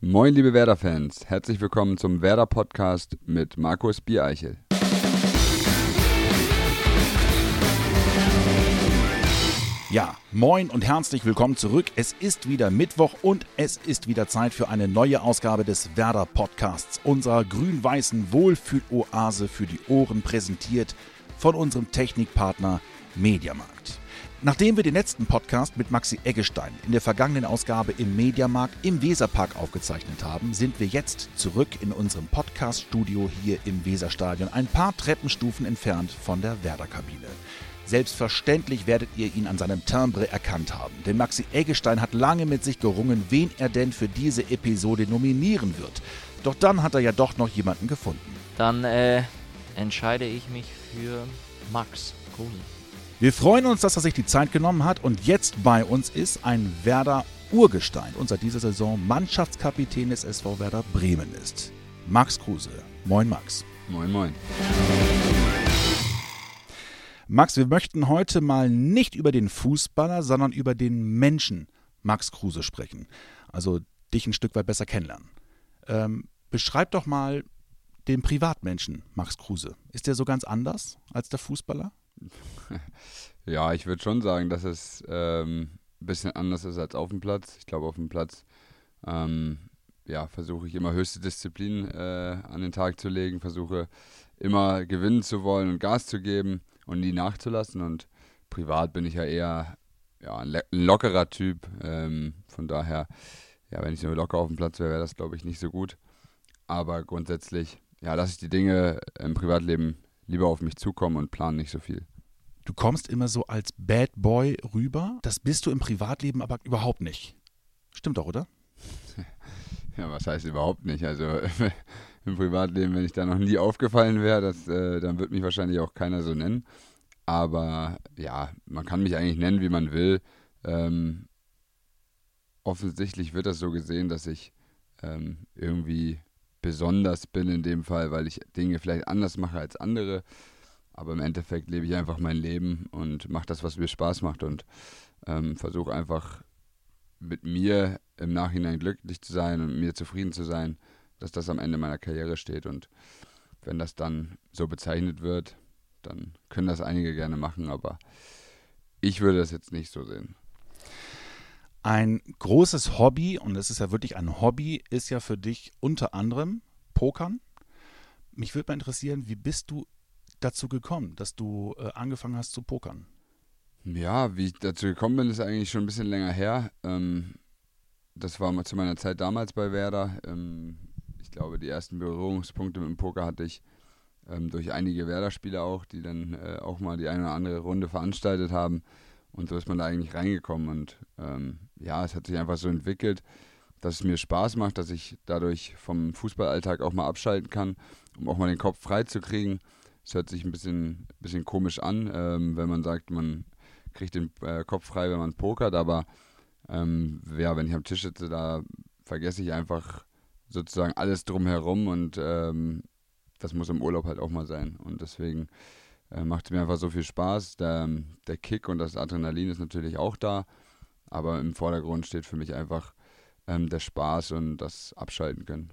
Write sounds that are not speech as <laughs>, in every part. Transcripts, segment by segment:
Moin, liebe Werder-Fans. Herzlich willkommen zum Werder-Podcast mit Markus Biereichel. Ja, moin und herzlich willkommen zurück. Es ist wieder Mittwoch und es ist wieder Zeit für eine neue Ausgabe des Werder Podcasts, unserer grün-weißen Wohlfühloase für die Ohren präsentiert von unserem Technikpartner Mediamarkt. Nachdem wir den letzten Podcast mit Maxi Eggestein in der vergangenen Ausgabe im Mediamarkt im Weserpark aufgezeichnet haben, sind wir jetzt zurück in unserem Podcast-Studio hier im Weserstadion, ein paar Treppenstufen entfernt von der Werder-Kabine. Selbstverständlich werdet ihr ihn an seinem Timbre erkannt haben, denn Maxi Eggestein hat lange mit sich gerungen, wen er denn für diese Episode nominieren wird. Doch dann hat er ja doch noch jemanden gefunden. Dann äh, entscheide ich mich für Max Kruse. Wir freuen uns, dass er sich die Zeit genommen hat und jetzt bei uns ist ein Werder Urgestein und seit dieser Saison Mannschaftskapitän des SV Werder Bremen ist. Max Kruse. Moin Max. Moin, moin. Max, wir möchten heute mal nicht über den Fußballer, sondern über den Menschen Max Kruse sprechen. Also dich ein Stück weit besser kennenlernen. Ähm, beschreib doch mal den Privatmenschen Max Kruse. Ist der so ganz anders als der Fußballer? <laughs> Ja, ich würde schon sagen, dass es ähm, ein bisschen anders ist als auf dem Platz. Ich glaube, auf dem Platz ähm, ja, versuche ich immer höchste Disziplin äh, an den Tag zu legen, versuche immer gewinnen zu wollen und Gas zu geben und nie nachzulassen. Und privat bin ich ja eher ja, ein, lockerer Typ. Ähm, von daher, ja, wenn ich so locker auf dem Platz wäre, wäre das, glaube ich, nicht so gut. Aber grundsätzlich, ja, lasse ich die Dinge im Privatleben lieber auf mich zukommen und plane nicht so viel. Du kommst immer so als Bad Boy rüber. Das bist du im Privatleben aber überhaupt nicht. Stimmt doch, oder? <laughs> Ja, was heißt überhaupt nicht? Also <laughs> im Privatleben, wenn ich da noch nie aufgefallen wäre, das, äh, dann wird mich wahrscheinlich auch keiner so nennen. Aber ja, man kann mich eigentlich nennen, wie man will. Ähm, offensichtlich wird das so gesehen, dass ich ähm, irgendwie besonders bin in dem Fall, weil ich Dinge vielleicht anders mache als andere. Aber im Endeffekt lebe ich einfach mein Leben und mache das, was mir Spaß macht und ähm, versuche einfach mit mir im Nachhinein glücklich zu sein und mir zufrieden zu sein, dass das am Ende meiner Karriere steht. Und wenn das dann so bezeichnet wird, dann können das einige gerne machen, aber ich würde das jetzt nicht so sehen. Ein großes Hobby, und es ist ja wirklich ein Hobby, ist ja für dich unter anderem Pokern. Mich würde mal interessieren, wie bist du dazu gekommen, dass du äh, angefangen hast zu pokern? Ja, wie ich dazu gekommen bin, ist eigentlich schon ein bisschen länger her. Ähm, das war mal zu meiner Zeit damals bei Werder. Ähm, ich glaube, die ersten Berührungspunkte mit dem Poker hatte ich ähm, durch einige Werder-Spieler auch, die dann äh, auch mal die eine oder andere Runde veranstaltet haben. Und so ist man da eigentlich reingekommen. Und ähm, ja, es hat sich einfach so entwickelt, dass es mir Spaß macht, dass ich dadurch vom Fußballalltag auch mal abschalten kann, um auch mal den Kopf frei zu kriegen. Es hört sich ein bisschen, bisschen komisch an, ähm, wenn man sagt, man kriegt den äh, Kopf frei, wenn man pokert, aber ähm, ja, wenn ich am Tisch sitze, da vergesse ich einfach sozusagen alles drumherum und ähm, das muss im Urlaub halt auch mal sein. Und deswegen äh, macht es mir einfach so viel Spaß. Der, der Kick und das Adrenalin ist natürlich auch da, aber im Vordergrund steht für mich einfach ähm, der Spaß und das Abschalten können.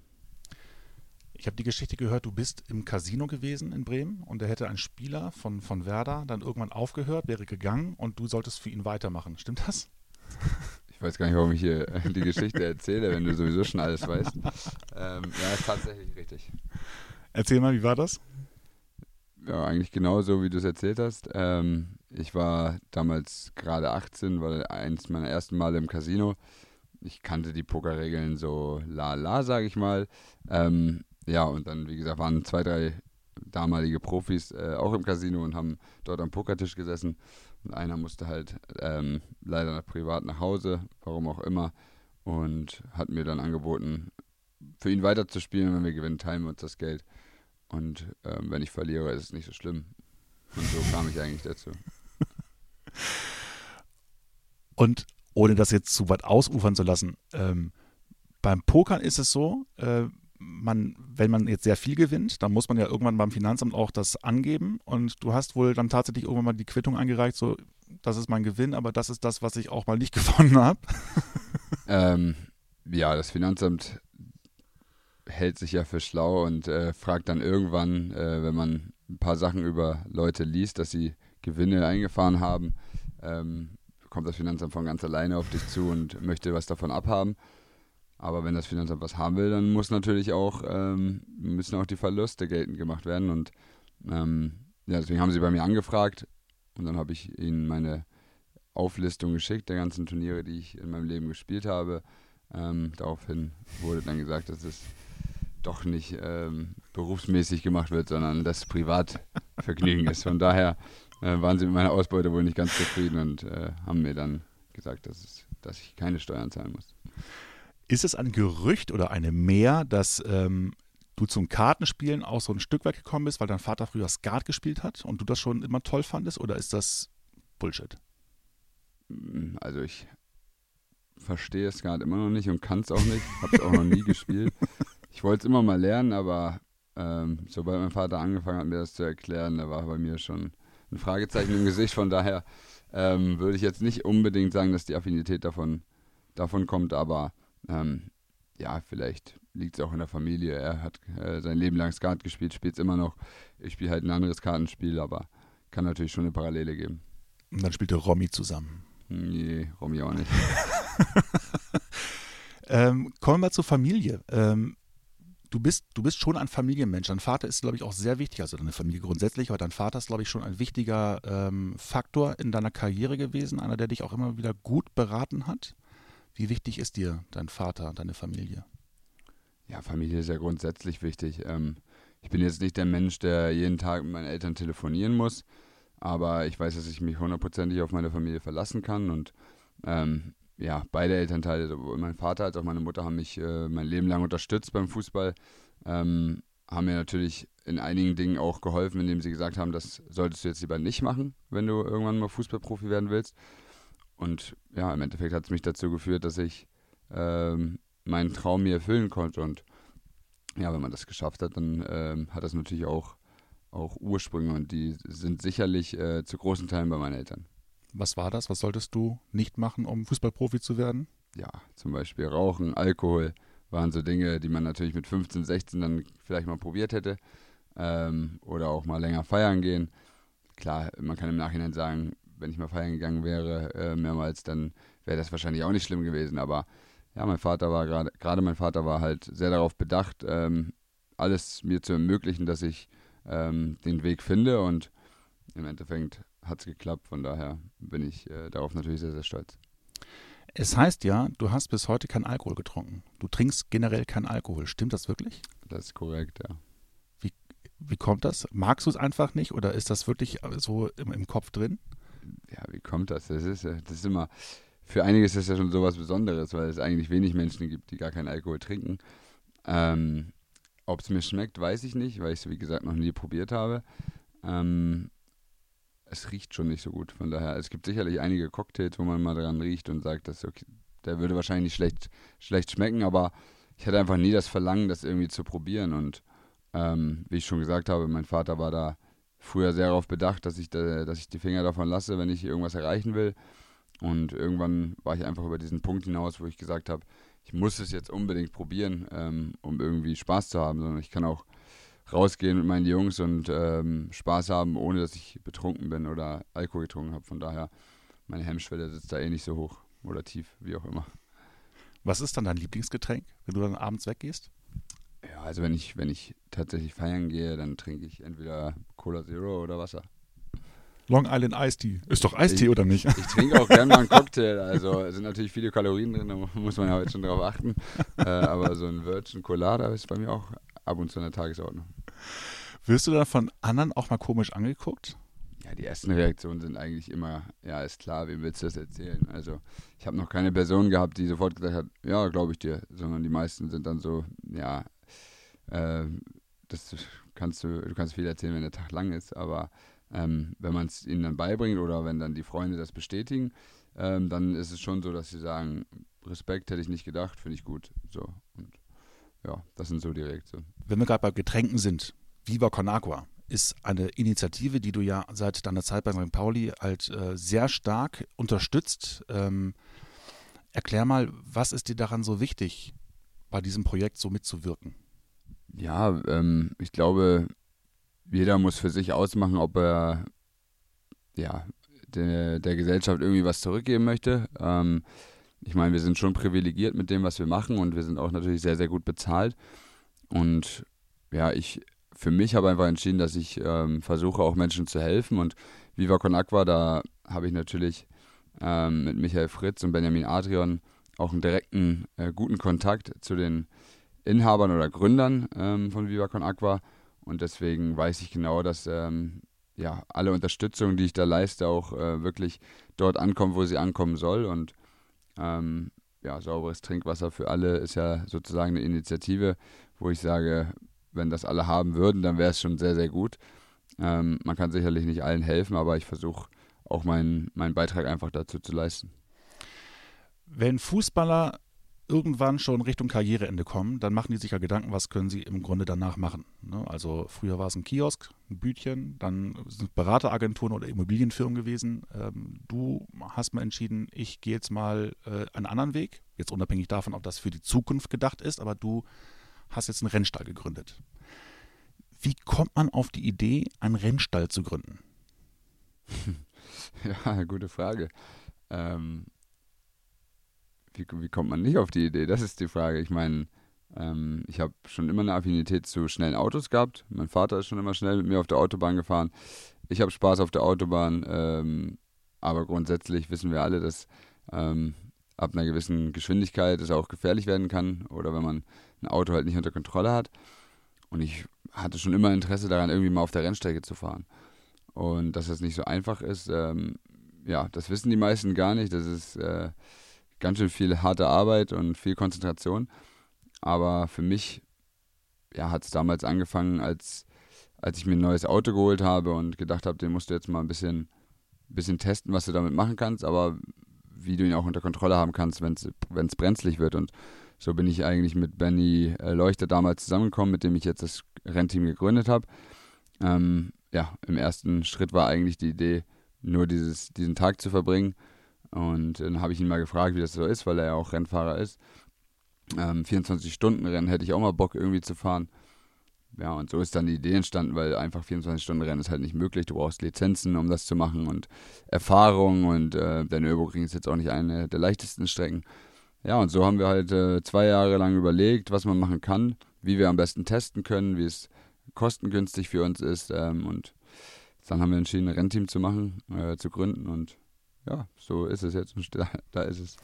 Ich habe die Geschichte gehört, du bist im Casino gewesen in Bremen und da hätte ein Spieler von, von Werder dann irgendwann aufgehört, wäre gegangen und du solltest für ihn weitermachen. Stimmt das? <laughs> Ich weiß gar nicht, warum ich hier die Geschichte erzähle, wenn du sowieso schon alles weißt. Ähm, ja, ist tatsächlich richtig. Erzähl mal, wie war das? Ja, eigentlich genauso, wie du es erzählt hast. Ähm, ich war damals gerade 18, war eins meiner ersten Male im Casino. Ich kannte die Pokerregeln so la la, sage ich mal. Ähm, ja, und dann, wie gesagt, waren zwei, drei damalige Profis äh, auch im Casino und haben dort am Pokertisch gesessen. Und einer musste halt ähm, leider privat nach Hause, warum auch immer, und hat mir dann angeboten, für ihn weiterzuspielen. Wenn wir gewinnen, teilen wir uns das Geld. Und ähm, wenn ich verliere, ist es nicht so schlimm. Und so kam ich eigentlich dazu. <laughs> Und ohne das jetzt zu weit ausufern zu lassen, ähm, beim Pokern ist es so, äh, man, wenn man jetzt sehr viel gewinnt, dann muss man ja irgendwann beim Finanzamt auch das angeben. Und du hast wohl dann tatsächlich irgendwann mal die Quittung eingereicht, so, das ist mein Gewinn, aber das ist das, was ich auch mal nicht <laughs> gewonnen habe. ähm, ja, das Finanzamt hält sich ja für schlau und äh, fragt dann irgendwann, äh, wenn man ein paar Sachen über Leute liest, dass sie Gewinne eingefahren haben, ähm, kommt das Finanzamt von ganz alleine auf dich zu und möchte was davon abhaben. Aber wenn das Finanzamt was haben will, dann muss natürlich auch, ähm, müssen auch die Verluste geltend gemacht werden. Und ähm, ja, deswegen haben sie bei mir angefragt und dann habe ich ihnen meine Auflistung geschickt der ganzen Turniere, die ich in meinem Leben gespielt habe. Ähm, daraufhin wurde dann gesagt, dass es doch nicht ähm, berufsmäßig gemacht wird, sondern das Privatvergnügen ist. Von daher äh, waren sie mit meiner Ausbeute wohl nicht ganz zufrieden und äh, haben mir dann gesagt, dass, es, dass ich keine Steuern zahlen muss. Ist es ein Gerücht oder eine Mehr, dass ähm, du zum Kartenspielen auch so ein Stück weit gekommen bist, weil dein Vater früher Skat gespielt hat und du das schon immer toll fandest? Oder ist das Bullshit? Mm, also ich verstehe Skat immer noch nicht und kann es auch nicht. Habe es auch noch nie gespielt. Ich wollte es immer mal lernen, aber ähm, sobald mein Vater angefangen hat, mir das zu erklären, da war bei mir schon ein Fragezeichen im Gesicht. Von daher ähm, würde ich jetzt nicht unbedingt sagen, dass die Affinität davon, davon kommt, aber ähm, ja, vielleicht liegt es auch in der Familie. Er hat äh, sein Leben lang Skat gespielt, spielt es immer noch. Ich spiele halt ein anderes Kartenspiel, aber kann natürlich schon eine Parallele geben. Und dann spielt der Romy zusammen. Nee, Romy auch nicht. <laughs> ähm, kommen wir mal zur Familie. Ähm, du bist, du bist schon ein Familienmensch. Dein Vater ist, glaube ich, auch sehr wichtig, also deine Familie grundsätzlich, aber dein Vater ist, glaube ich, schon ein wichtiger ähm, Faktor in deiner Karriere gewesen, einer, der dich auch immer wieder gut beraten hat. Wie wichtig ist dir dein Vater, deine Familie? Ja, Familie ist ja grundsätzlich wichtig. Ähm, ich bin jetzt nicht der Mensch, der jeden Tag mit meinen Eltern telefonieren muss, aber ich weiß, dass ich mich hundertprozentig auf meine Familie verlassen kann und ähm, ja, beide Elternteile, sowohl mein Vater als auch meine Mutter, haben mich äh, mein Leben lang unterstützt beim Fußball. Ähm, haben mir natürlich in einigen Dingen auch geholfen, indem sie gesagt haben, das solltest du jetzt lieber nicht machen, wenn du irgendwann mal Fußballprofi werden willst. Und ja, im Endeffekt hat es mich dazu geführt, dass ich ähm, meinen Traum mir erfüllen konnte. Und ja, wenn man das geschafft hat, dann ähm, hat das natürlich auch, auch Ursprünge und die sind sicherlich äh, zu großen Teilen bei meinen Eltern. Was war das? Was solltest du nicht machen, um Fußballprofi zu werden? Ja, zum Beispiel Rauchen, Alkohol waren so Dinge, die man natürlich mit 15, 16 dann vielleicht mal probiert hätte. Ähm, oder auch mal länger feiern gehen. Klar, man kann im Nachhinein sagen, wenn ich mal feiern gegangen wäre äh, mehrmals, dann wäre das wahrscheinlich auch nicht schlimm gewesen. Aber ja, mein Vater war gerade, gerade mein Vater war halt sehr darauf bedacht, ähm, alles mir zu ermöglichen, dass ich ähm, den Weg finde. Und im Endeffekt hat es geklappt. Von daher bin ich äh, darauf natürlich sehr, sehr stolz. Es heißt ja, du hast bis heute keinen Alkohol getrunken. Du trinkst generell keinen Alkohol. Stimmt das wirklich? Das ist korrekt, ja. Wie, wie kommt das? Magst du es einfach nicht oder ist das wirklich so im, im Kopf drin? Ja, wie kommt das? Das ist, das ist immer, für einige ist das ja schon so was Besonderes, weil es eigentlich wenig Menschen gibt, die gar keinen Alkohol trinken. Ähm, Ob es mir schmeckt, weiß ich nicht, weil ich es, wie gesagt, noch nie probiert habe. Ähm, es riecht schon nicht so gut. Von daher, es gibt sicherlich einige Cocktails, wo man mal dran riecht und sagt, dass okay, der würde wahrscheinlich schlecht, schlecht schmecken, aber ich hatte einfach nie das Verlangen, das irgendwie zu probieren. Und ähm, wie ich schon gesagt habe, mein Vater war da früher sehr darauf bedacht, dass ich, da, dass ich die Finger davon lasse, wenn ich irgendwas erreichen will. Und irgendwann war ich einfach über diesen Punkt hinaus, wo ich gesagt habe, ich muss es jetzt unbedingt probieren, ähm, um irgendwie Spaß zu haben, sondern ich kann auch rausgehen mit meinen Jungs und ähm, Spaß haben, ohne dass ich betrunken bin oder Alkohol getrunken habe. Von daher, meine Hemmschwelle sitzt da eh nicht so hoch oder tief, wie auch immer. Was ist dann dein Lieblingsgetränk, wenn du dann abends weggehst? Ja, also wenn ich, wenn ich tatsächlich feiern gehe, dann trinke ich entweder Cola Zero oder Wasser. Long Island Iced Tea. Ist doch Eistee, oder nicht? <laughs> Ich trinke auch gerne mal einen Cocktail. Also sind natürlich viele Kalorien drin, da muss man ja heute schon drauf achten. äh, aber so ein Virgin Colada ist bei mir auch ab und zu in der Tagesordnung. Wirst du dann von anderen auch mal komisch angeguckt? Ja, die ersten Reaktionen sind eigentlich immer, ja, ist klar, wem willst du das erzählen? Also ich habe noch keine Person gehabt, die sofort gesagt hat, ja, glaube ich dir, sondern die meisten sind dann so, ja, äh, das kannst du, du kannst viel erzählen, wenn der Tag lang ist, aber ähm, wenn man es ihnen dann beibringt oder wenn dann die Freunde das bestätigen, ähm, dann ist es schon so, dass sie sagen, Respekt hätte ich nicht gedacht, finde ich gut. So und ja, das sind so die Reaktionen. Wenn wir gerade bei Getränken sind, Viva Con Agua ist eine Initiative, die du ja seit deiner Zeit bei St. Pauli halt äh, sehr stark unterstützt. Ähm, erklär mal, was ist dir daran so wichtig, bei diesem Projekt so mitzuwirken? Ja, ähm, ich glaube, jeder muss für sich ausmachen, ob er ja, der, der Gesellschaft irgendwie was zurückgeben möchte. Ähm, ich meine, wir sind schon privilegiert mit dem, was wir machen und wir sind auch natürlich sehr, sehr gut bezahlt. Und ja, ich für mich habe einfach entschieden, dass ich ähm, versuche, auch Menschen zu helfen. Und Viva Con Aqua, da habe ich natürlich ähm, mit Michael Fritz und Benjamin Adrian auch einen direkten, äh, guten Kontakt zu den Inhabern oder Gründern ähm, von Viva Con Aqua. Und deswegen weiß ich genau, dass ähm, ja, alle Unterstützung, die ich da leiste, auch äh, wirklich dort ankommt, wo sie ankommen soll. Und ähm, ja, sauberes Trinkwasser für alle ist ja sozusagen eine Initiative, wo ich sage, wenn das alle haben würden, dann wäre es schon sehr, sehr gut. Ähm, man kann sicherlich nicht allen helfen, aber ich versuche auch meinen, meinen Beitrag einfach dazu zu leisten. Wenn Fußballer irgendwann schon Richtung Karriereende kommen, dann machen die sich ja Gedanken, was können sie im Grunde danach machen. Ne? Also früher war es ein Kiosk, ein Bütchen, dann sind Berateragenturen oder Immobilienfirmen gewesen. Ähm, du hast mal entschieden, ich gehe jetzt mal äh, einen anderen Weg, jetzt unabhängig davon, ob das für die Zukunft gedacht ist, aber du hast jetzt einen Rennstall gegründet. Wie kommt man auf die Idee, einen Rennstall zu gründen? <laughs> Ja, gute Frage. Ähm, wie, wie kommt man nicht auf die Idee? Das ist die Frage. Ich meine, ähm, ich habe schon immer eine Affinität zu schnellen Autos gehabt. Mein Vater ist schon immer schnell mit mir auf der Autobahn gefahren. Ich habe Spaß auf der Autobahn, ähm, aber grundsätzlich wissen wir alle, dass ähm, ab einer gewissen Geschwindigkeit es auch gefährlich werden kann oder wenn man ein Auto halt nicht unter Kontrolle hat. Und ich hatte schon immer Interesse daran, irgendwie mal auf der Rennstrecke zu fahren. Und dass das nicht so einfach ist, ähm, ja, das wissen die meisten gar nicht. Das ist äh, ganz schön viel harte Arbeit und viel Konzentration. Aber für mich ja, hat es damals angefangen, als, als ich mir ein neues Auto geholt habe und gedacht habe, den musst du jetzt mal ein bisschen, bisschen testen, was du damit machen kannst, aber wie du ihn auch unter Kontrolle haben kannst, wenn es brenzlig wird. Und so bin ich eigentlich mit Benny äh, Leuchter damals zusammengekommen, mit dem ich jetzt das Rennteam gegründet habe. Ähm, ja, im ersten Schritt war eigentlich die Idee, nur dieses, diesen Tag zu verbringen und dann habe ich ihn mal gefragt, wie das so ist, weil er ja auch Rennfahrer ist. Ähm, 24-Stunden-Rennen hätte ich auch mal Bock irgendwie zu fahren. Ja, und so ist dann die Idee entstanden, weil einfach 24-Stunden-Rennen ist halt nicht möglich. Du brauchst Lizenzen, um das zu machen und Erfahrung und äh, der Nürburgring ist jetzt auch nicht eine der leichtesten Strecken. Ja, und so haben wir halt äh, zwei Jahre lang überlegt, was man machen kann, wie wir am besten testen können, wie es kostengünstig für uns ist. Ähm, und dann haben wir entschieden, ein Rennteam zu machen, äh, zu gründen und ja, so ist es jetzt. <laughs> Da, da ist es.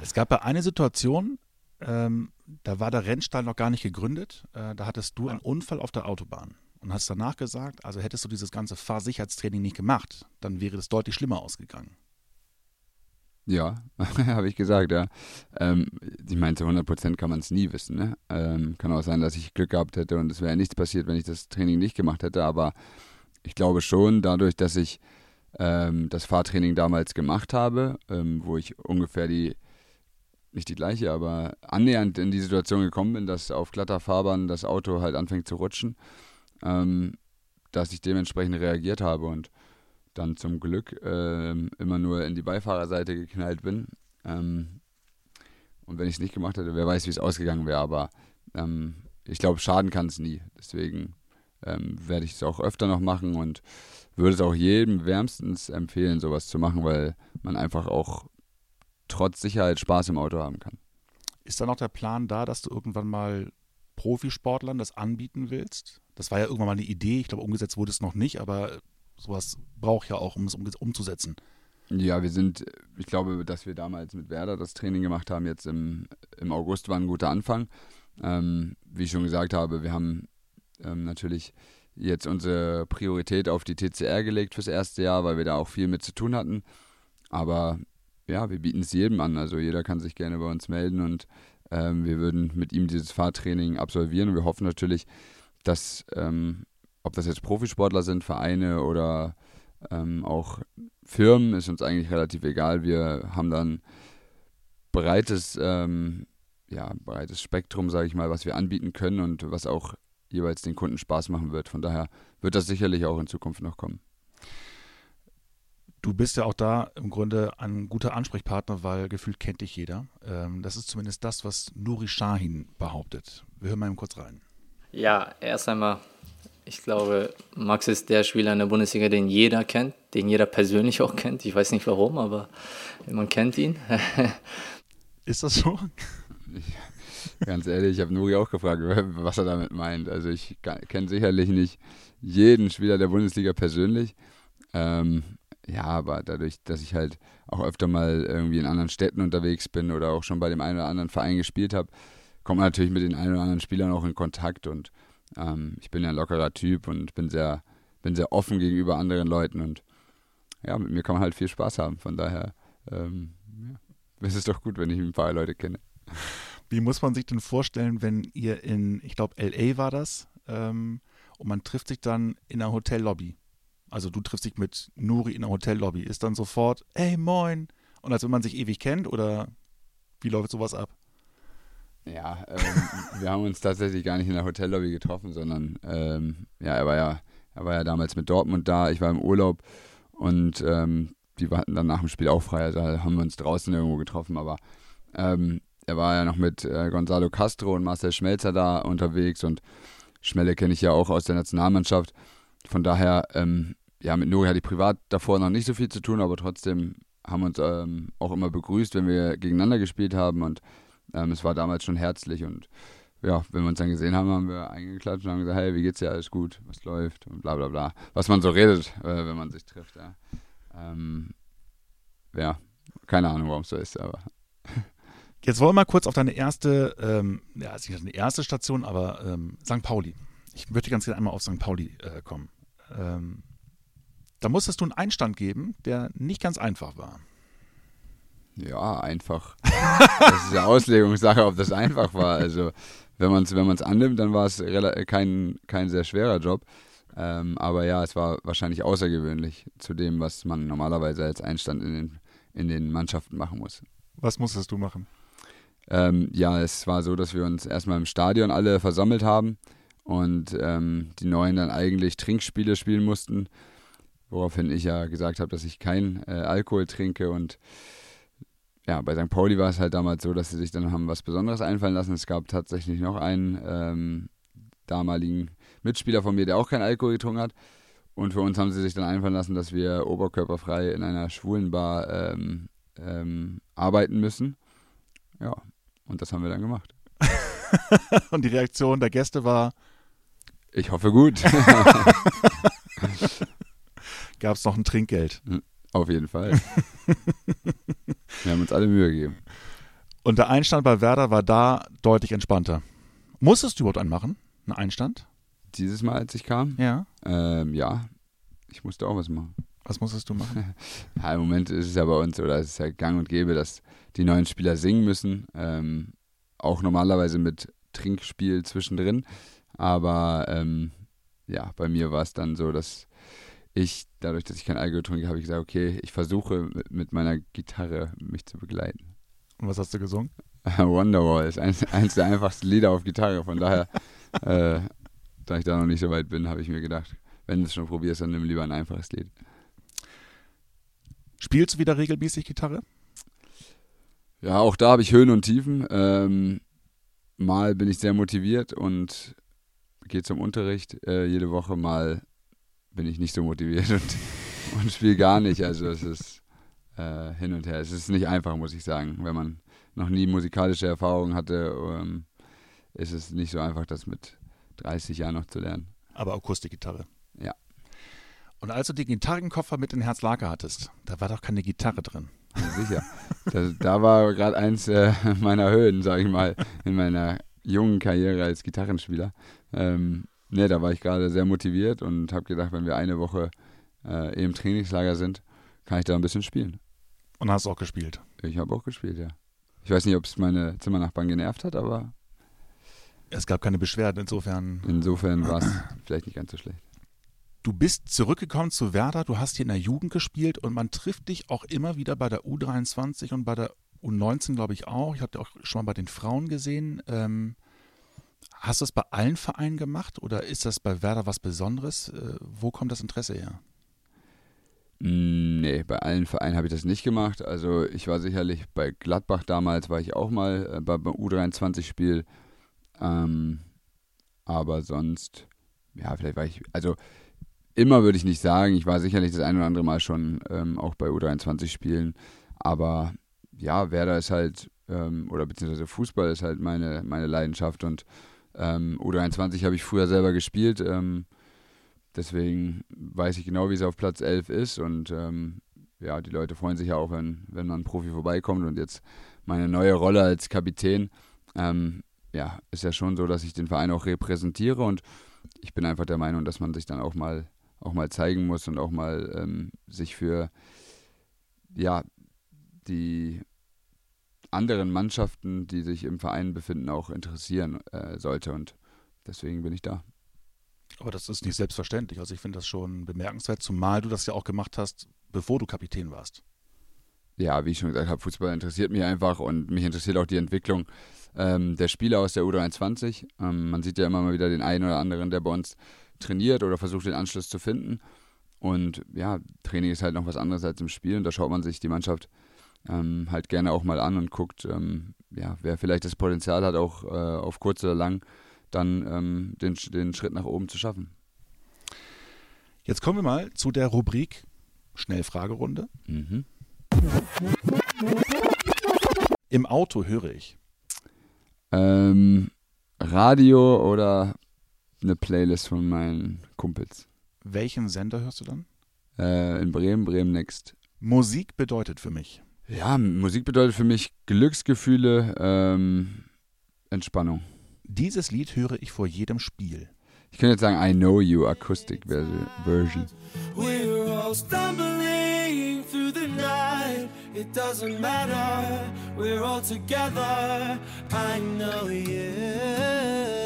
Es gab ja eine Situation, ähm, da war der Rennstall noch gar nicht gegründet. Äh, da hattest du einen Unfall auf der Autobahn und hast danach gesagt, also hättest du dieses ganze Fahrsicherheitstraining nicht gemacht, dann wäre das deutlich schlimmer ausgegangen. Ja, <laughs> habe ich gesagt, ja. Ähm, ich meine, zu 100 Prozent kann man es nie wissen. Ne? Ähm, kann auch sein, dass ich Glück gehabt hätte und es wäre nichts passiert, wenn ich das Training nicht gemacht hätte. Aber ich glaube schon, dadurch, dass ich ähm, das Fahrtraining damals gemacht habe, ähm, wo ich ungefähr die, nicht die gleiche, aber annähernd in die Situation gekommen bin, dass auf glatter Fahrbahn das Auto halt anfängt zu rutschen, ähm, dass ich dementsprechend reagiert habe und dann zum Glück äh, immer nur in die Beifahrerseite geknallt bin. Ähm, und wenn ich es nicht gemacht hätte, wer weiß, wie es ausgegangen wäre, aber ähm, ich glaube, schaden kann es nie. Deswegen ähm, werde ich es auch öfter noch machen und würde es auch jedem wärmstens empfehlen, sowas zu machen, weil man einfach auch trotz Sicherheit Spaß im Auto haben kann. Ist da noch der Plan da, dass du irgendwann mal Profisportlern das anbieten willst? Das war ja irgendwann mal eine Idee, ich glaube, umgesetzt wurde es noch nicht, aber sowas braucht ja auch, um es umzusetzen. Ja, wir sind, ich glaube, dass wir damals mit Werder das Training gemacht haben, jetzt im, im August war ein guter Anfang. Ähm, wie ich schon gesagt habe, wir haben ähm, natürlich jetzt unsere Priorität auf die TCR gelegt fürs erste Jahr, weil wir da auch viel mit zu tun hatten. Aber ja, wir bieten es jedem an. Also jeder kann sich gerne bei uns melden und ähm, wir würden mit ihm dieses Fahrtraining absolvieren. Und wir hoffen natürlich, dass, ähm, ob das jetzt Profisportler sind, Vereine oder ähm, auch Firmen, ist uns eigentlich relativ egal. Wir haben dann breites, ähm, ja, breites Spektrum, sage ich mal, was wir anbieten können und was auch jeweils den Kunden Spaß machen wird. Von daher wird das sicherlich auch in Zukunft noch kommen. Du bist ja auch da im Grunde ein guter Ansprechpartner, weil gefühlt kennt dich jeder. Ähm, das ist zumindest das, was Nuri Shahin behauptet. Wir hören mal eben kurz rein. Ja, erst einmal, ich glaube, Max ist der Spieler in der Bundesliga, den jeder kennt, den jeder persönlich auch kennt. Ich weiß nicht warum, aber man kennt ihn. <laughs> ist das so? Ganz ehrlich, ich habe Nuri auch gefragt, <laughs> was er damit meint. Also ich kenne sicherlich nicht jeden Spieler der Bundesliga persönlich. Ähm, ja, aber dadurch, dass ich halt auch öfter mal irgendwie in anderen Städten unterwegs bin oder auch schon bei dem einen oder anderen Verein gespielt habe, kommt man natürlich mit den einen oder anderen Spielern auch in Kontakt und ähm, ich bin ja ein lockerer Typ und bin sehr, bin sehr offen gegenüber anderen Leuten und ja, mit mir kann man halt viel Spaß haben. Von daher ähm, ja, <laughs> ist es doch gut, wenn ich ein paar Leute kenne. Wie muss man sich denn vorstellen, wenn ihr in, ich glaube, LA war das, ähm, und man trifft sich dann in der Hotellobby? Also du triffst dich mit Nuri in der Hotellobby, ist dann sofort, hey moin, und als wenn man sich ewig kennt oder wie läuft sowas ab? Ja, ähm, <laughs> wir haben uns tatsächlich gar nicht in der Hotellobby getroffen, sondern ähm, ja, er war ja, er war ja damals mit Dortmund da, ich war im Urlaub und ähm, die hatten dann nach dem Spiel auch frei, also haben wir uns draußen irgendwo getroffen, aber ähm, er war ja noch mit äh, Gonzalo Castro und Marcel Schmelzer da unterwegs und Schmelle kenne ich ja auch aus der Nationalmannschaft. Von daher ähm, ja, mit Nuri hatte ich privat davor noch nicht so viel zu tun, aber trotzdem haben wir uns ähm, auch immer begrüßt, wenn wir gegeneinander gespielt haben und ähm, es war damals schon herzlich und ja, wenn wir uns dann gesehen haben, haben wir eingeklatscht und haben gesagt, hey, wie geht's dir, alles gut, was läuft und bla bla bla. Was man so redet, äh, wenn man sich trifft, ja. Ähm, ja, keine Ahnung, warum es so ist, aber. Jetzt wollen wir mal kurz auf deine erste, ähm, ja, nicht deine erste Station, aber ähm, St. Pauli. Ich möchte ganz gerne einmal auf St. Pauli äh, kommen. Ähm, da musstest du einen Einstand geben, der nicht ganz einfach war. Ja, einfach. das ist ja <laughs> Auslegungssache, ob das einfach war. Also, wenn man es wenn annimmt, dann war es kein, kein sehr schwerer Job. Ähm, aber ja, es war wahrscheinlich außergewöhnlich zu dem, was man normalerweise als Einstand in den, in den Mannschaften machen muss. Was musstest du machen? Ähm, ja, es war so, dass wir uns erstmal im Stadion alle versammelt haben und ähm, die Neuen dann eigentlich Trinkspiele spielen mussten woraufhin ich ja gesagt habe, dass ich kein äh, Alkohol trinke und ja, bei St. Pauli war es halt damals so, dass sie sich dann haben was Besonderes einfallen lassen. Es gab tatsächlich noch einen ähm, damaligen Mitspieler von mir, der auch kein Alkohol getrunken hat. Und für uns haben sie sich dann einfallen lassen, dass wir oberkörperfrei in einer schwulen Bar ähm, ähm, arbeiten müssen. Ja, und das haben wir dann gemacht. <laughs> und die Reaktion der Gäste war? Ich hoffe gut. <laughs> gab es noch ein Trinkgeld. Hm, auf jeden Fall. <laughs> Wir haben uns alle Mühe gegeben. Und der Einstand bei Werder war da deutlich entspannter. Musstest du überhaupt einen machen? Einen Einstand? Dieses Mal, als ich kam? Ja. Ähm, ja, ich musste auch was machen. Was musstest du machen? <laughs> ja, Im Moment ist es ja bei uns, oder es ist ja gang und gäbe, dass die neuen Spieler singen müssen. Ähm, auch normalerweise mit Trinkspiel zwischendrin. Aber ähm, ja, bei mir war es dann so, dass ich, dadurch, dass ich kein Alkohol trinke, habe ich gesagt, okay, ich versuche mit, meiner Gitarre mich zu begleiten. Und was hast du gesungen? <laughs> Wonderwall ist eins, eins der einfachsten Lieder auf Gitarre. Von daher, äh, da ich da noch nicht so weit bin, habe ich mir gedacht, wenn du es schon probierst, dann nimm lieber ein einfaches Lied. Spielst du wieder regelmäßig Gitarre? Ja, auch da habe ich Höhen und Tiefen. Ähm, mal bin ich sehr motiviert und gehe zum Unterricht äh, jede Woche. Mal bin ich nicht so motiviert <laughs> und, und spiele gar nicht. Also es ist äh, hin und her. Es ist nicht einfach, muss ich sagen. Wenn man noch nie musikalische Erfahrungen hatte, ähm, ist es nicht so einfach, das mit 30 Jahren noch zu lernen. Aber Akustikgitarre. Ja. Und als du den Gitarrenkoffer mit in Herzlager hattest, da war doch keine Gitarre drin. Ja, sicher. da, da war gerade eins äh, meiner Höhen, sage ich mal, in meiner jungen Karriere als Gitarrenspieler. Ähm, Ne, da war ich gerade sehr motiviert und habe gedacht, wenn wir eine Woche äh, im Trainingslager sind, kann ich da ein bisschen spielen. Und hast auch gespielt? Ich habe auch gespielt, ja. Ich weiß nicht, ob es meine Zimmernachbarn genervt hat, aber. Es gab keine Beschwerden, insofern. Insofern war es vielleicht nicht ganz so schlecht. Du bist zurückgekommen zu Werder, du hast hier in der Jugend gespielt und man trifft dich auch immer wieder bei der U23 und bei der U19, glaube ich, auch. Ich habe dich auch schon mal bei den Frauen gesehen. Ähm, Hast du das bei allen Vereinen gemacht oder ist das bei Werder was Besonderes? Äh, wo kommt das Interesse her? Nee, bei allen Vereinen habe ich das nicht gemacht. Also ich war sicherlich bei Gladbach damals, war ich auch mal äh, beim U23-Spiel. Ähm, aber sonst, ja, vielleicht war ich, also immer würde ich nicht sagen. Ich war sicherlich das ein oder andere Mal schon ähm, auch bei U23 spielen, aber ja, Werder ist halt, ähm, oder beziehungsweise Fußball ist halt meine, meine Leidenschaft und ähm, U23 habe ich früher selber gespielt. Ähm, deswegen weiß ich genau, wie es auf Platz 11 ist und ähm, ja, die Leute freuen sich ja auch, wenn, wenn man Profi vorbeikommt und jetzt meine neue Rolle als Kapitän, ähm, ja, ist ja schon so, dass ich den Verein auch repräsentiere und ich bin einfach der Meinung, dass man sich dann auch mal auch mal zeigen muss und auch mal ähm, sich für ja die anderen Mannschaften, die sich im Verein befinden, auch interessieren äh, sollte. Und deswegen bin ich da. Aber das ist nicht selbstverständlich. Also ich finde das schon bemerkenswert, zumal du das ja auch gemacht hast, bevor du Kapitän warst. Ja, wie ich schon gesagt habe, Fußball interessiert mich einfach und mich interessiert auch die Entwicklung ähm, der Spieler aus der U23. Ähm, man sieht ja immer mal wieder den einen oder anderen, der bei uns trainiert oder versucht den Anschluss zu finden. Und ja, Training ist halt noch was anderes als im Spiel und da schaut man sich die Mannschaft ähm, halt gerne auch mal an und guckt, ähm, ja, wer vielleicht das Potenzial hat, auch äh, auf kurz oder lang dann ähm, den, den Schritt nach oben zu schaffen. Jetzt kommen wir mal zu der Rubrik Schnellfragerunde. Mhm. Im Auto höre ich. Ähm, Radio oder eine Playlist von meinen Kumpels. Welchen Sender hörst du dann? Äh, in Bremen, Bremen Next. Musik bedeutet für mich. Ja, Musik bedeutet für mich Glücksgefühle, ähm, Entspannung. Dieses Lied höre ich vor jedem Spiel. Ich könnte jetzt sagen I Know You Acoustic Version. We're all stumbling through the night. It doesn't matter. We're all together. I know you.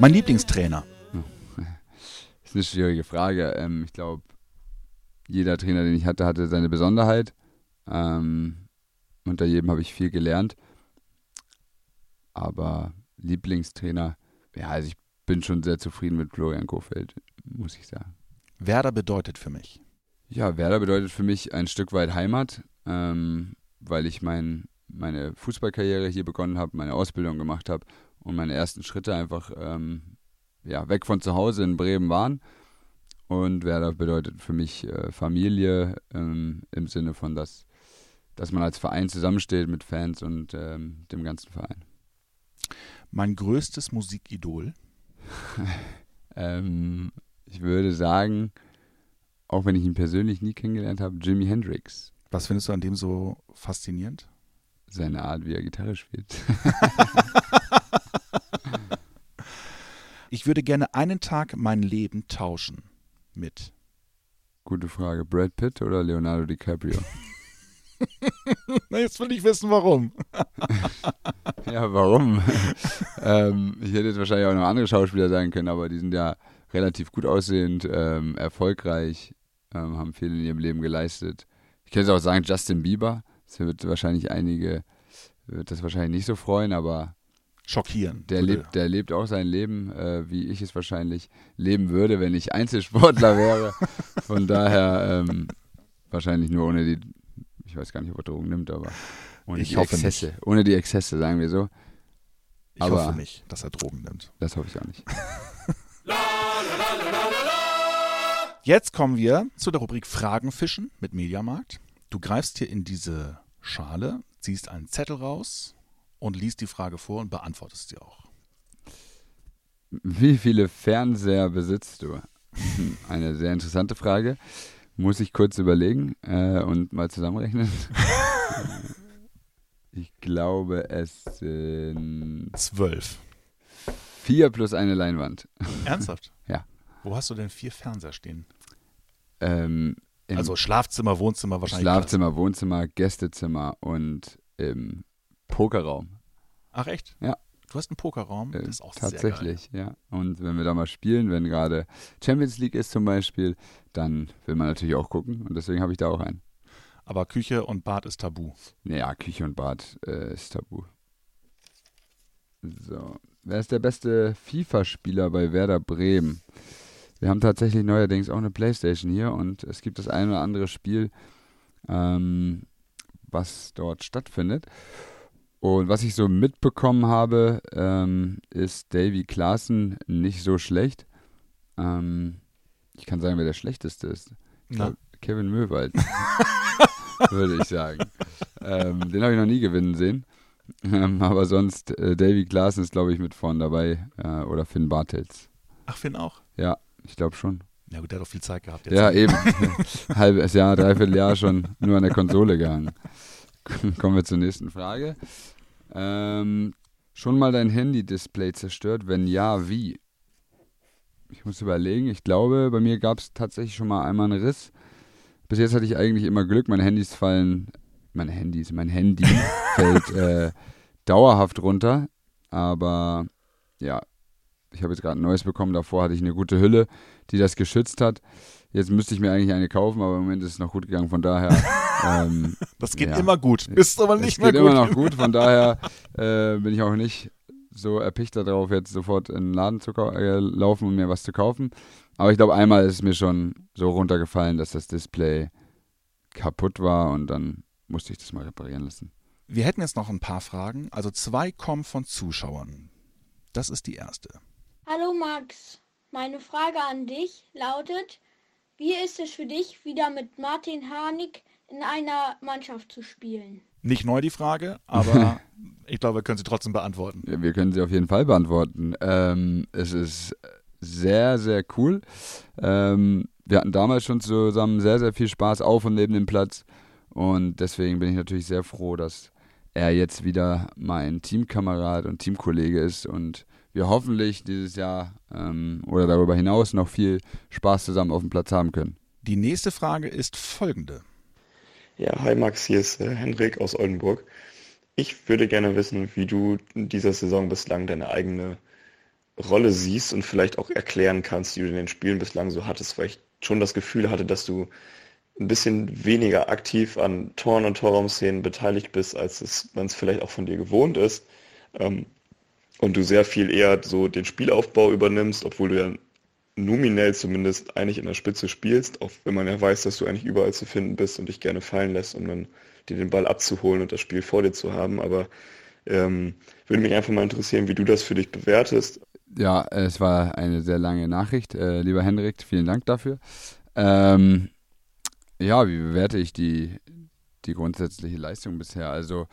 Mein Lieblingstrainer. <laughs> Das ist eine schwierige Frage. Ähm, ich glaube, jeder Trainer, den ich hatte, hatte seine Besonderheit. Ähm, unter jedem habe ich viel gelernt. Aber Lieblingstrainer, ja, also ich bin schon sehr zufrieden mit Florian Kofeld, muss ich sagen. Werder bedeutet für mich. Ja, Werder bedeutet für mich ein Stück weit Heimat, ähm, weil ich mein, meine Fußballkarriere hier begonnen habe, meine Ausbildung gemacht habe und meine ersten Schritte einfach ähm, ja, weg von zu Hause in Bremen waren. Und Werder bedeutet für mich äh, Familie ähm, im Sinne von, dass, dass man als Verein zusammensteht mit Fans und ähm, dem ganzen Verein. Mein größtes Musikidol? <laughs> ähm, ich würde sagen, auch wenn ich ihn persönlich nie kennengelernt habe, Jimi Hendrix. Was findest du an dem so faszinierend? Seine Art, wie er Gitarre spielt. <laughs> <laughs> Ich würde gerne einen Tag mein Leben tauschen mit. Gute Frage. Brad Pitt oder Leonardo DiCaprio? <laughs> Na, jetzt will ich wissen, warum. <laughs> ja, warum? <laughs> ähm, ich hätte jetzt wahrscheinlich auch noch andere Schauspieler sein können, aber die sind ja relativ gut aussehend, ähm, erfolgreich, ähm, haben viel in ihrem Leben geleistet. Ich könnte auch sagen, Justin Bieber. Das wird wahrscheinlich einige, wird das wahrscheinlich nicht so freuen, aber schockieren. Der lebt, der lebt auch sein Leben, äh, wie ich es wahrscheinlich leben würde, wenn ich Einzelsportler wäre. Von daher ähm, wahrscheinlich nur ohne die, ich weiß gar nicht, ob er Drogen nimmt, aber ohne ich die Exzesse. Nicht. Ohne die Exzesse, sagen wir so. Ich aber hoffe nicht, dass er Drogen nimmt. Das hoffe ich auch nicht. Jetzt kommen wir zu der Rubrik Fragen fischen mit Mediamarkt. Du greifst hier in diese Schale, ziehst einen Zettel raus, und liest die Frage vor und beantwortest sie auch. Wie viele Fernseher besitzt du? Eine sehr interessante Frage. Muss ich kurz überlegen äh, und mal zusammenrechnen. <laughs> ich glaube, es sind zwölf. Vier plus eine Leinwand. Ernsthaft? <laughs> ja. Wo hast du denn vier Fernseher stehen? Ähm, also Schlafzimmer, Wohnzimmer wahrscheinlich. Schlafzimmer, Wohnzimmer, Gästezimmer und im Pokerraum. Ach echt? Ja. Du hast einen Pokerraum? Das ist auch Tatsächlich, ja. Und wenn wir da mal spielen, wenn gerade Champions League ist zum Beispiel, dann will man natürlich auch gucken und deswegen habe ich da auch einen. Aber Küche und Bad ist tabu. Ja, Küche und Bad äh, ist tabu. So. Wer ist der beste FIFA-Spieler bei Werder Bremen? Wir haben tatsächlich neuerdings auch eine Playstation hier und es gibt das ein oder andere Spiel, ähm, was dort stattfindet. Und was ich so mitbekommen habe, ähm, ist Davy Klaassen nicht so schlecht. Ähm, ich kann sagen, wer der schlechteste ist. Na? Kevin Möwald, <laughs> würde ich sagen. Ähm, den habe ich noch nie gewinnen sehen. Ähm, aber sonst, äh, Davy Klaassen ist, glaube ich, mit vorn dabei. Äh, oder Finn Bartels. Ach, Finn auch? Ja, ich glaube schon. Ja gut, der hat doch viel Zeit gehabt. Jetzt. Ja, eben. <laughs> Halbes Jahr, dreiviertel Jahr schon nur an der Konsole gehangen. <laughs> Kommen wir zur nächsten Frage. Ähm, schon mal dein Handy-Display zerstört? Wenn ja, wie? Ich muss überlegen. Ich glaube, bei mir gab es tatsächlich schon mal einmal einen Riss. Bis jetzt hatte ich eigentlich immer Glück. Meine Handys fallen, meine Handys, mein Handy <laughs> fällt äh, dauerhaft runter. Aber ja, ich habe jetzt gerade ein neues bekommen. Davor hatte ich eine gute Hülle, die das geschützt hat. Jetzt müsste ich mir eigentlich eine kaufen, aber im Moment ist es noch gut gegangen. Von daher. <laughs> Ähm, Das geht ja. immer gut. Ist aber nicht es mehr geht gut. immer noch gut. Von daher äh, bin ich auch nicht so erpicht darauf, jetzt sofort in den Laden zu äh, laufen und mir was zu kaufen. Aber ich glaube, einmal ist es mir schon so runtergefallen, dass das Display kaputt war und dann musste ich das mal reparieren lassen. Wir hätten jetzt noch ein paar Fragen. Also zwei kommen von Zuschauern. Das ist die erste. Hallo Max, meine Frage an dich lautet, wie ist es für dich, wieder mit Martin Harnik in einer Mannschaft zu spielen? Nicht neu die Frage, <laughs> aber ich glaube, wir können sie trotzdem beantworten. Ja, Wir können sie auf jeden Fall beantworten. Ähm, es ist sehr, sehr cool. Ähm, wir hatten damals schon zusammen sehr, sehr viel Spaß auf und neben dem Platz. Und deswegen bin ich natürlich sehr froh, dass er jetzt wieder mein Teamkamerad und Teamkollege ist und wir hoffentlich dieses Jahr ähm, oder darüber hinaus noch viel Spaß zusammen auf dem Platz haben können. Die nächste Frage ist folgende. Ja, hi Max, hier ist äh, Hendrik aus Oldenburg. Ich würde gerne wissen, wie du in dieser Saison bislang deine eigene Rolle siehst und vielleicht auch erklären kannst, die du in den Spielen bislang so hattest, weil ich schon das Gefühl hatte, dass du ein bisschen weniger aktiv an Toren und Torraumszenen beteiligt bist, als es man es vielleicht auch von dir gewohnt ist. Ähm, und du sehr viel eher so den Spielaufbau übernimmst, obwohl du ja nominell zumindest eigentlich in der Spitze spielst, auch wenn man ja weiß, dass du eigentlich überall zu finden bist und dich gerne fallen lässt, um dann dir den Ball abzuholen und das Spiel vor dir zu haben. Aber ähm, würde mich einfach mal interessieren, wie du das für dich bewertest. Ja, es war eine sehr lange Nachricht, äh, lieber Henrik, vielen Dank dafür. Ähm, ja, wie bewerte ich die, die grundsätzliche Leistung bisher? Also,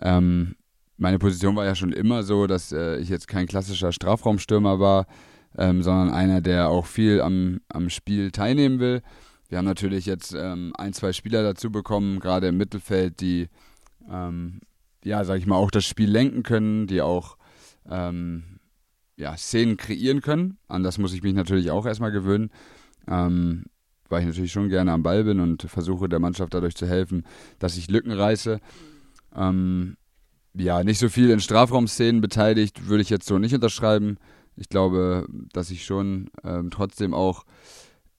ähm, meine Position war ja schon immer so, dass äh, ich jetzt kein klassischer Strafraumstürmer war, ähm, sondern einer, der auch viel am, am Spiel teilnehmen will. Wir haben natürlich jetzt ähm, ein, zwei Spieler dazu bekommen, gerade im Mittelfeld, die, ähm, ja, sag ich mal, auch das Spiel lenken können, die auch ähm, ja, Szenen kreieren können. An das muss ich mich natürlich auch erstmal gewöhnen, ähm, weil ich natürlich schon gerne am Ball bin und versuche der Mannschaft dadurch zu helfen, dass ich Lücken reiße. Ähm, ja, nicht so viel in Strafraumszenen beteiligt, würde ich jetzt so nicht unterschreiben. Ich glaube, dass ich schon ähm, trotzdem auch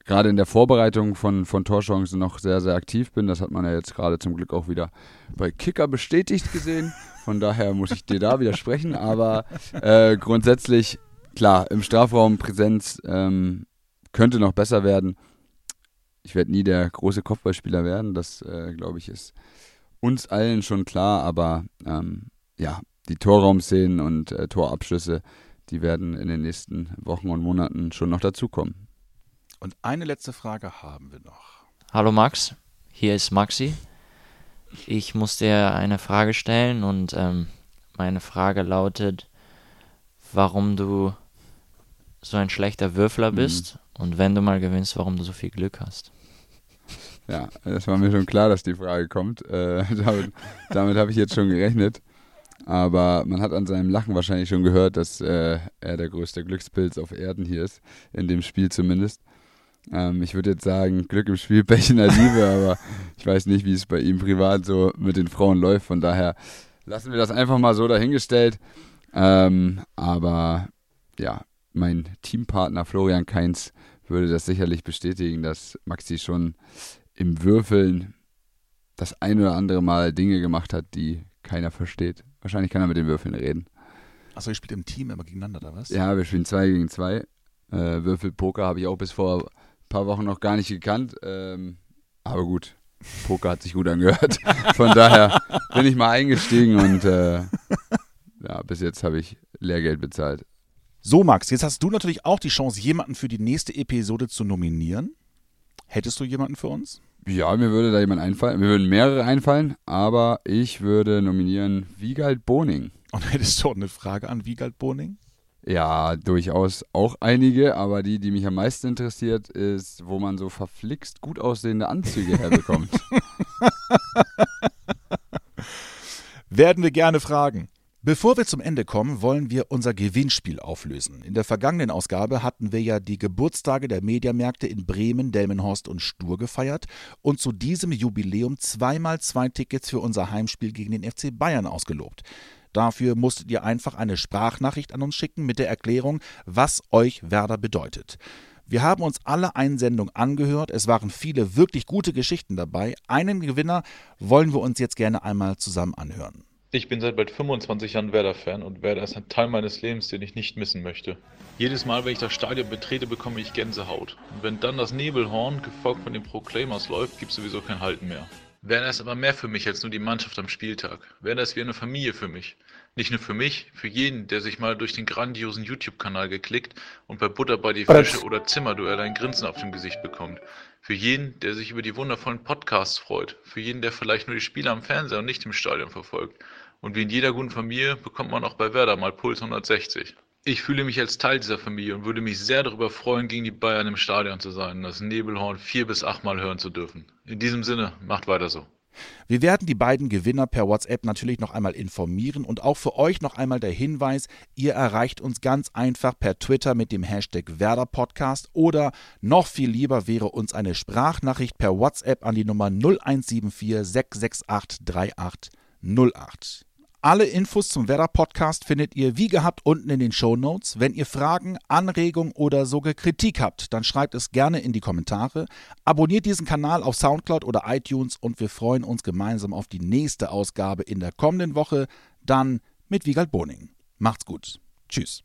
gerade in der Vorbereitung von, von Torchancen noch sehr, sehr aktiv bin. Das hat man ja jetzt gerade zum Glück auch wieder bei Kicker bestätigt gesehen. Von daher muss ich dir da widersprechen. Aber äh, grundsätzlich, klar, im Strafraum Präsenz ähm, könnte noch besser werden. Ich werde nie der große Kopfballspieler werden. Das, äh, glaube ich, ist uns allen schon klar. Aber ähm, ja, die Torraumszenen und äh, Torabschlüsse, die werden in den nächsten Wochen und Monaten schon noch dazukommen. Und eine letzte Frage haben wir noch. Hallo Max, hier ist Maxi. Ich muss dir eine Frage stellen und ähm, meine Frage lautet, warum du so ein schlechter Würfler bist und wenn du mal gewinnst, warum du so viel Glück hast. Ja, das war mir schon klar, dass die Frage kommt. Äh, <laughs> damit damit habe ich jetzt schon gerechnet. Aber man hat an seinem Lachen wahrscheinlich schon gehört, dass äh, er der größte Glückspilz auf Erden hier ist, in dem Spiel zumindest. Ähm, ich würde jetzt sagen, Glück im Spiel, <laughs> Pech in der Liebe, aber ich weiß nicht, wie es bei ihm privat so mit den Frauen läuft. Von daher lassen wir das einfach mal so dahingestellt. Ähm, aber ja, mein Teampartner Florian Kainz würde das sicherlich bestätigen, dass Maxi schon im Würfeln das ein oder andere Mal Dinge gemacht hat, die keiner versteht. Wahrscheinlich kann er mit den Würfeln reden. Achso, ihr spielt im Team immer gegeneinander, oder was? Ja, wir spielen zwei gegen zwei. Äh, Würfelpoker habe ich auch bis vor ein paar Wochen noch gar nicht gekannt. Ähm, aber gut, Poker hat sich gut angehört. <laughs> Von daher bin ich mal eingestiegen und äh, ja, bis jetzt habe ich Lehrgeld bezahlt. So, Max, jetzt hast du natürlich auch die Chance, jemanden für die nächste Episode zu nominieren. Hättest du jemanden für uns? Ja, mir würde da jemand einfallen. Mir würden mehrere einfallen, aber ich würde nominieren Wiegald Boning. Und <laughs> hättest du auch eine Frage an Wiegald Boning? Ja, durchaus auch einige, aber die, die mich am meisten interessiert, ist, wo man so verflixt gut aussehende Anzüge <laughs> herbekommt. Werden wir gerne fragen. Bevor wir zum Ende kommen, wollen wir unser Gewinnspiel auflösen. In der vergangenen Ausgabe hatten wir ja die Geburtstage der Mediamärkte in Bremen, Delmenhorst und Stur gefeiert und zu diesem Jubiläum zweimal zwei Tickets für unser Heimspiel gegen den FC Bayern ausgelobt. Dafür musstet ihr einfach eine Sprachnachricht an uns schicken mit der Erklärung, was euch Werder bedeutet. Wir haben uns alle Einsendungen angehört. Es waren viele wirklich gute Geschichten dabei. Einen Gewinner wollen wir uns jetzt gerne einmal zusammen anhören. Ich bin seit bald 25 Jahren Werder-Fan und Werder ist ein Teil meines Lebens, den ich nicht missen möchte. Jedes Mal, wenn ich das Stadion betrete, bekomme ich Gänsehaut. Und wenn dann das Nebelhorn, gefolgt von den Proclaimers, läuft, gibt es sowieso kein Halten mehr. Werder ist aber mehr für mich als nur die Mannschaft am Spieltag. Werder ist wie eine Familie für mich. Nicht nur für mich, für jeden, der sich mal durch den grandiosen YouTube-Kanal geklickt und bei Butter bei die Fische oder Zimmerduell ein Grinsen auf dem Gesicht bekommt. Für jeden, der sich über die wundervollen Podcasts freut. Für jeden, der vielleicht nur die Spiele am Fernseher und nicht im Stadion verfolgt. Und wie in jeder guten Familie bekommt man auch bei Werder mal Puls 160. Ich fühle mich als Teil dieser Familie und würde mich sehr darüber freuen, gegen die Bayern im Stadion zu sein und das Nebelhorn vier bis achtmal hören zu dürfen. In diesem Sinne, macht weiter so. Wir werden die beiden Gewinner per WhatsApp natürlich noch einmal informieren und auch für euch noch einmal der Hinweis, ihr erreicht uns ganz einfach per Twitter mit dem Hashtag WerderPodcast oder noch viel lieber wäre uns eine Sprachnachricht per WhatsApp an die Nummer 0174 668 3808. Alle Infos zum Werder Podcast findet ihr wie gehabt unten in den Show Notes. Wenn ihr Fragen, Anregungen oder sogar Kritik habt, dann schreibt es gerne in die Kommentare. Abonniert diesen Kanal auf Soundcloud oder iTunes und wir freuen uns gemeinsam auf die nächste Ausgabe in der kommenden Woche, dann mit Wiegald Boning. Macht's gut. Tschüss.